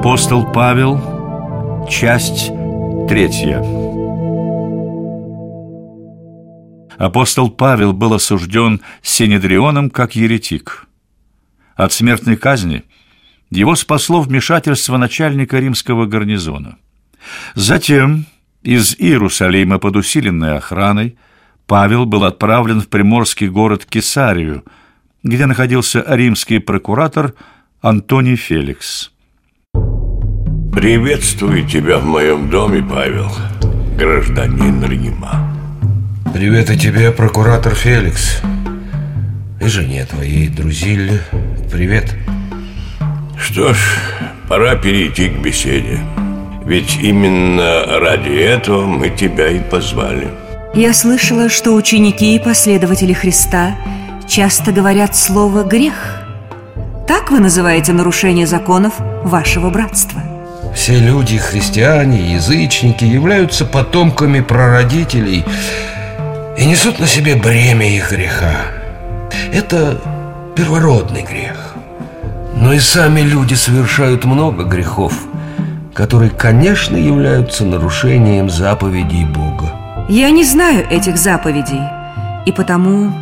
Апостол Павел, часть третья. Апостол Павел был осужден Синедрионом как еретик. От смертной казни его спасло вмешательство начальника римского гарнизона. Затем из Иерусалима под усиленной охраной Павел был отправлен в приморский город Кесарию, где находился римский прокуратор Антоний Феликс. Приветствую тебя в моем доме, Павел, гражданин Рима. Привет и тебе, прокуратор Феликс. И жене твоей, Друзилле. Привет. Что ж, пора перейти к беседе. Ведь именно ради этого мы тебя и позвали. Я слышала, что ученики и последователи Христа часто говорят слово «грех». Так вы называете нарушение законов вашего братства? Все люди, христиане, язычники, являются потомками прародителей и несут на себе бремя их греха. Это первородный грех. Но и сами люди совершают много грехов, которые, конечно, являются нарушением заповедей Бога. Я не знаю этих заповедей, и потому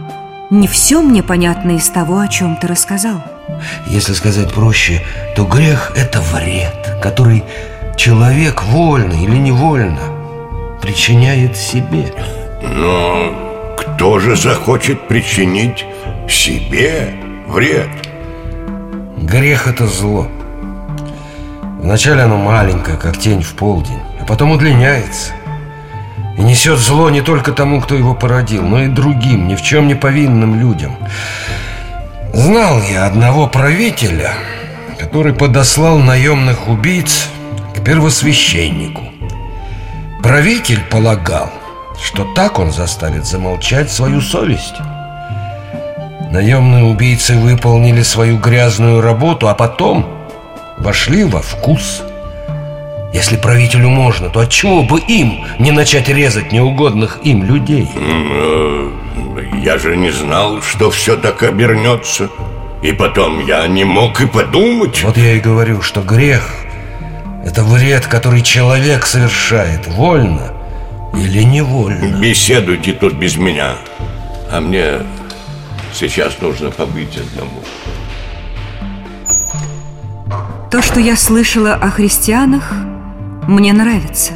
не все мне понятно из того, о чем ты рассказал. Если сказать проще, то грех – это вред, который человек вольно или невольно причиняет себе. Но кто же захочет причинить себе вред? Грех – это зло. Вначале оно маленькое, как тень в полдень, а потом удлиняется. И несет зло не только тому, кто его породил, но и другим, ни в чем не повинным людям – Знал я одного правителя, который подослал наемных убийц к первосвященнику. Правитель полагал, что так он заставит замолчать свою совесть. Наемные убийцы выполнили свою грязную работу, а потом вошли во вкус. Если правителю можно, то отчего бы им не начать резать неугодных им людей? Э, я же не знал, что все так обернется И потом я не мог и подумать. Вот я и говорю, что грех – это вред, который человек совершает Вольно или невольно. Беседуйте тут без меня А мне сейчас нужно побыть одному. То, что я слышала о христианах, мне нравится.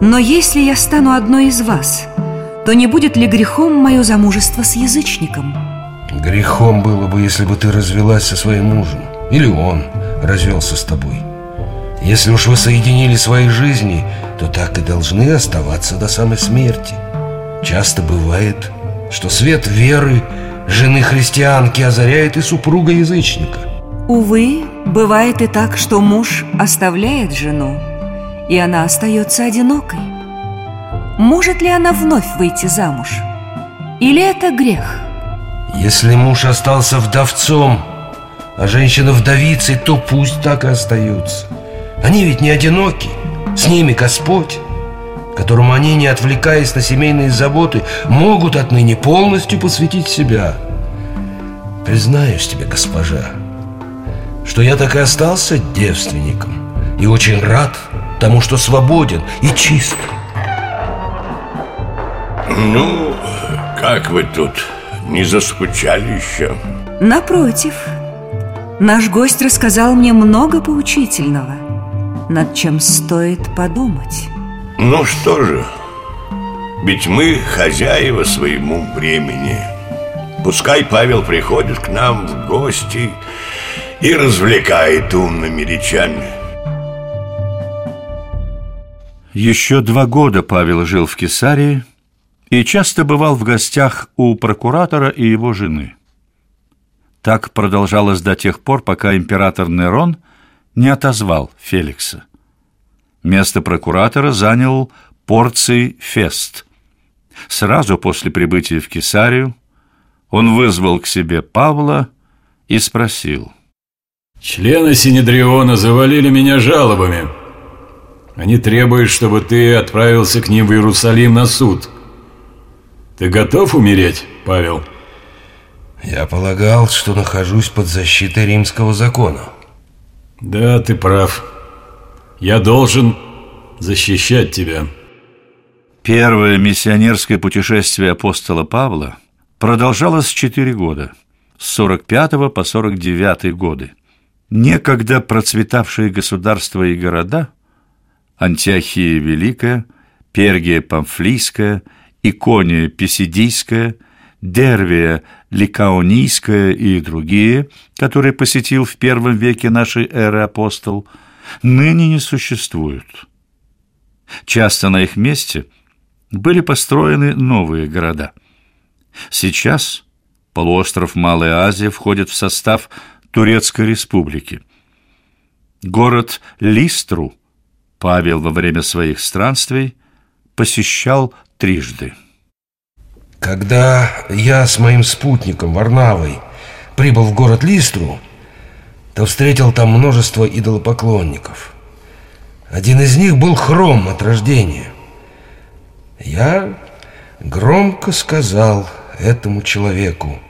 Но если я стану одной из вас – то не будет ли грехом мое замужество с язычником? Грехом было бы, если бы ты развелась со своим мужем. Или он развелся с тобой. Если уж вы соединили свои жизни, то так и должны оставаться до самой смерти. Часто бывает, что свет веры жены христианки озаряет и супруга язычника. Увы, бывает и так, что муж оставляет жену, и она остается одинокой. Может ли она вновь выйти замуж? Или это грех? Если муж остался вдовцом, а женщина вдовицей, то пусть так и остаются. Они ведь не одиноки, с ними Господь, которому они, не отвлекаясь на семейные заботы, могут отныне полностью посвятить себя. Признаюсь тебе, госпожа, что я так и остался девственником и очень рад тому, что свободен и чист. Ну, как вы тут? Не заскучали еще? Напротив. Наш гость рассказал мне много поучительного Над чем стоит подумать. Ну что же Ведь мы хозяева своему времени. Пускай Павел приходит к нам в гости И развлекает умными речами. Еще два года Павел жил в Кесарии и часто бывал в гостях у прокуратора и его жены. Так продолжалось до тех пор, пока император Нерон не отозвал Феликса. Место прокуратора занял Порций Фест. Сразу после прибытия в Кесарию он вызвал к себе Павла и спросил. «Члены Синедриона завалили меня жалобами. Они требуют, чтобы ты отправился к ним в Иерусалим на суд». Ты готов умереть, Павел? Я полагал, что нахожусь под защитой римского закона. Да, ты прав. Я должен защищать тебя. Первое миссионерское путешествие апостола Павла продолжалось четыре года, с 45 по 49 годы. Некогда процветавшие государства и города Антиохия Великая, Пергия Памфлийская, Икония Писидийская, Дервия Ликаонийская и другие, которые посетил в первом веке нашей эры апостол, ныне не существуют. Часто на их месте были построены новые города. Сейчас полуостров Малая Азия входит в состав Турецкой республики. Город Листру Павел во время своих странствий посещал трижды. Когда я с моим спутником Варнавой прибыл в город Листру, то встретил там множество идолопоклонников. Один из них был хром от рождения. Я громко сказал этому человеку,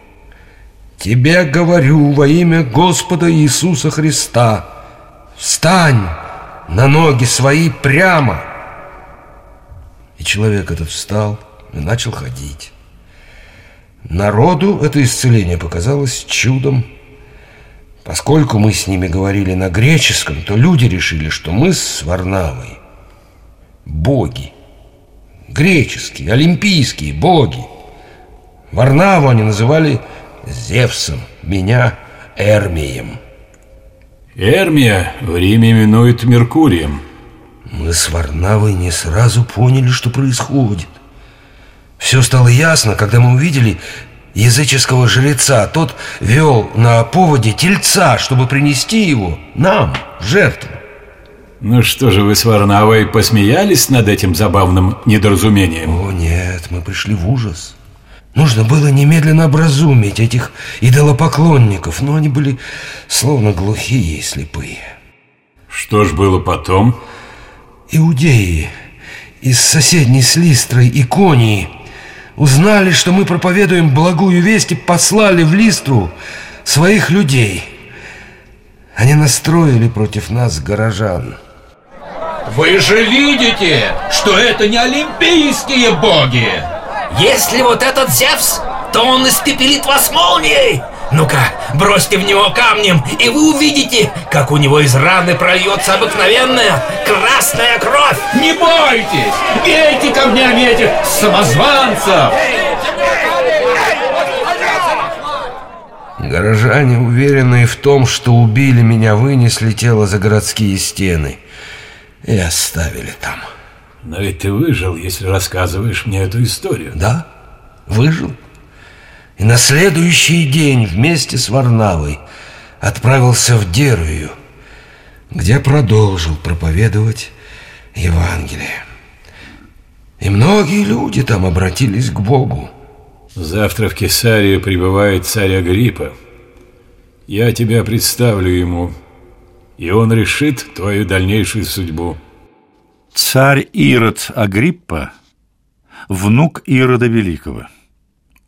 Тебе говорю во имя Господа Иисуса Христа, встань на ноги свои прямо. Человек этот встал и начал ходить. Народу это исцеление показалось чудом. Поскольку мы с ними говорили на греческом, то люди решили, что мы с Варнавой боги. Греческие, олимпийские боги. Варнаву они называли Зевсом, меня Эрмием. Эрмия в Риме именуют Меркурием. Мы с Варнавой не сразу поняли, что происходит. Все стало ясно, когда мы увидели языческого жреца. Тот вел на поводе тельца, чтобы принести его нам в жертву. Ну что же вы с Варнавой посмеялись над этим забавным недоразумением? О нет, мы пришли в ужас. Нужно было немедленно образумить этих идолопоклонников, но они были словно глухие и слепые. Что ж было потом? Иудеи из соседней с Листрой и Конии узнали, что мы проповедуем благую весть и послали в Листру своих людей. Они настроили против нас горожан. Вы же видите, что это не олимпийские боги! Если вот этот Зевс, то он испепелит вас молнией. Ну-ка, бросьте в него камнем, и вы увидите, как у него из раны прольется обыкновенная красная кровь. Не бойтесь! Бейте камнями этих самозванцев! Горожане, уверенные в том, что убили меня, вынесли тело за городские стены и оставили там. Но ведь ты выжил, если рассказываешь мне эту историю. Да, выжил. И на следующий день вместе с Варнавой отправился в Дервию, где продолжил проповедовать Евангелие. И многие люди там обратились к Богу. Завтра в Кесарию прибывает царь Агриппа. Я тебя представлю ему, и он решит твою дальнейшую судьбу. Царь Ирод Агриппа – внук Ирода Великого.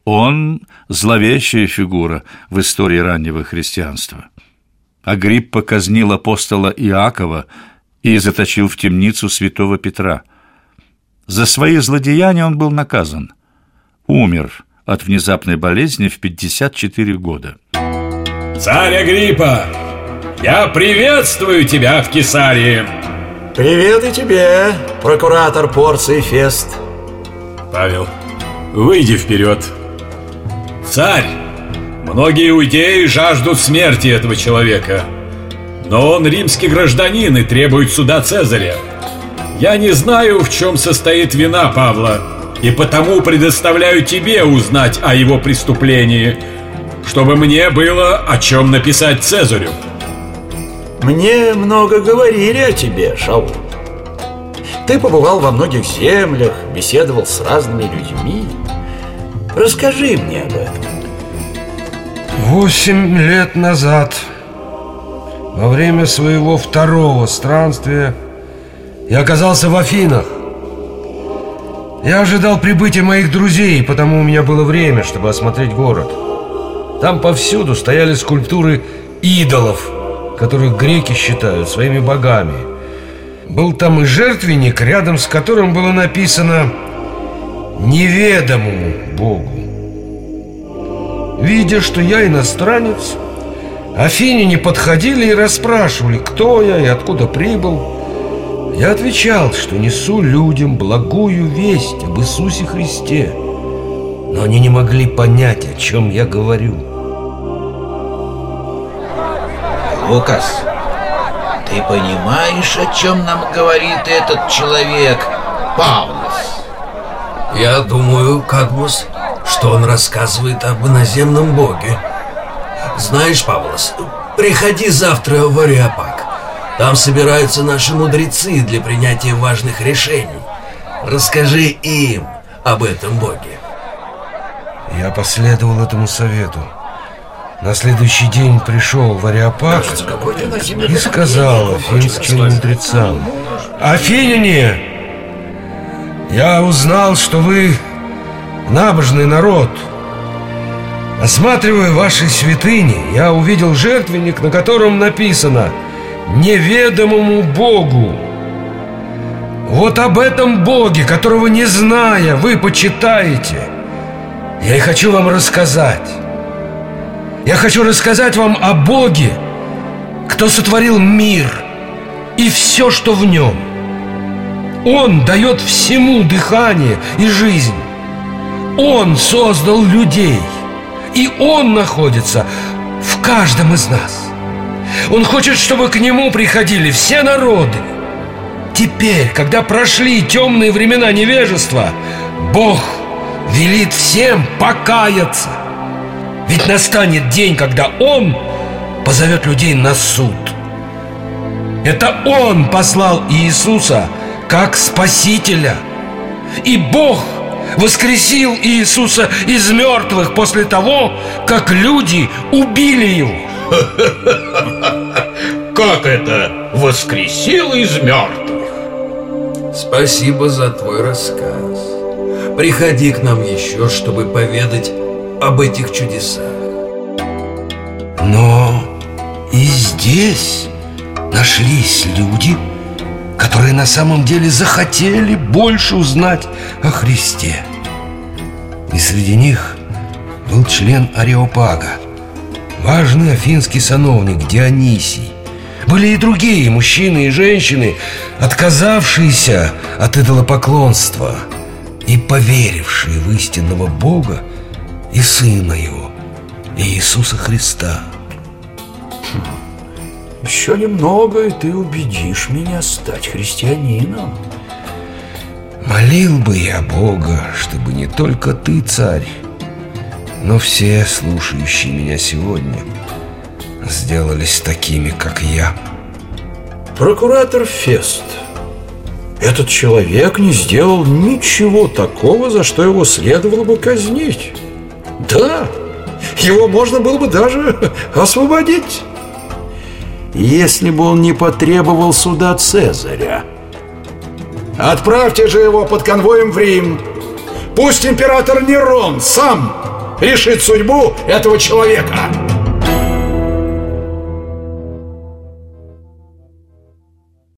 Он – зловещая фигура в истории раннего христианства. Агриппа казнил апостола Иакова и заточил в темницу святого Петра. За свои злодеяния он был наказан. Умер от внезапной болезни в 54 года. Царь Агриппа, я приветствую тебя в Кесарии. Привет и тебе, прокуратор Порции Фест. Павел, выйди вперед. Царь, многие иудеи жаждут смерти этого человека. Но он римский гражданин и требует суда Цезаря. Я не знаю, в чем состоит вина Павла, и потому предоставляю тебе узнать о его преступлении, чтобы мне было о чем написать Цезарю. Мне много говорили о тебе, Шаул. Ты побывал во многих землях, беседовал с разными людьми. Расскажи мне об этом. Восемь лет назад, во время своего второго странствия, я оказался в Афинах. Я ожидал прибытия моих друзей, потому у меня было время, чтобы осмотреть город. Там повсюду стояли скульптуры идолов – которых греки считают своими богами. Был там и жертвенник, рядом с которым было написано «Неведомому Богу». Видя, что я иностранец, Афиняне подходили и расспрашивали, кто я и откуда прибыл. Я отвечал, что несу людям благую весть об Иисусе Христе. Но они не могли понять, о чем я говорю. Лукас, ты понимаешь, о чем нам говорит этот человек, Павлос? Я думаю, Кадмус, что он рассказывает об иноземном боге. Знаешь, Павлос, приходи завтра в Ариапак. Там собираются наши мудрецы для принятия важных решений. Расскажи им об этом боге. Я последовал этому совету. На следующий день пришел в Ариапак и сказал афинским мудрецам Афиняне, я узнал, что вы набожный народ – Осматривая ваши святыни, я увидел жертвенник, на котором написано «Неведомому Богу». Вот об этом Боге, которого не зная, вы почитаете. Я и хочу вам рассказать. Я хочу рассказать вам о Боге, кто сотворил мир и все, что в нем. Он дает всему дыхание и жизнь. Он создал людей – и Он находится в каждом из нас. Он хочет, чтобы к Нему приходили все народы. Теперь, когда прошли темные времена невежества, Бог велит всем покаяться. Ведь настанет день, когда Он позовет людей на суд. Это Он послал Иисуса как Спасителя. И Бог – воскресил Иисуса из мертвых после того, как люди убили его. Как это воскресил из мертвых? Спасибо за твой рассказ. Приходи к нам еще, чтобы поведать об этих чудесах. Но и здесь нашлись люди, которые на самом деле захотели больше узнать о Христе. И среди них был член Ареопага, важный афинский сановник Дионисий. Были и другие мужчины и женщины, отказавшиеся от идолопоклонства и поверившие в истинного Бога и Сына Его, Иисуса Христа. Еще немного, и ты убедишь меня стать христианином. Молил бы я Бога, чтобы не только ты, царь, но все слушающие меня сегодня сделались такими, как я. Прокуратор Фест. Этот человек не сделал ничего такого, за что его следовало бы казнить. Да, его можно было бы даже освободить если бы он не потребовал суда Цезаря. Отправьте же его под конвоем в Рим. Пусть император Нерон сам решит судьбу этого человека.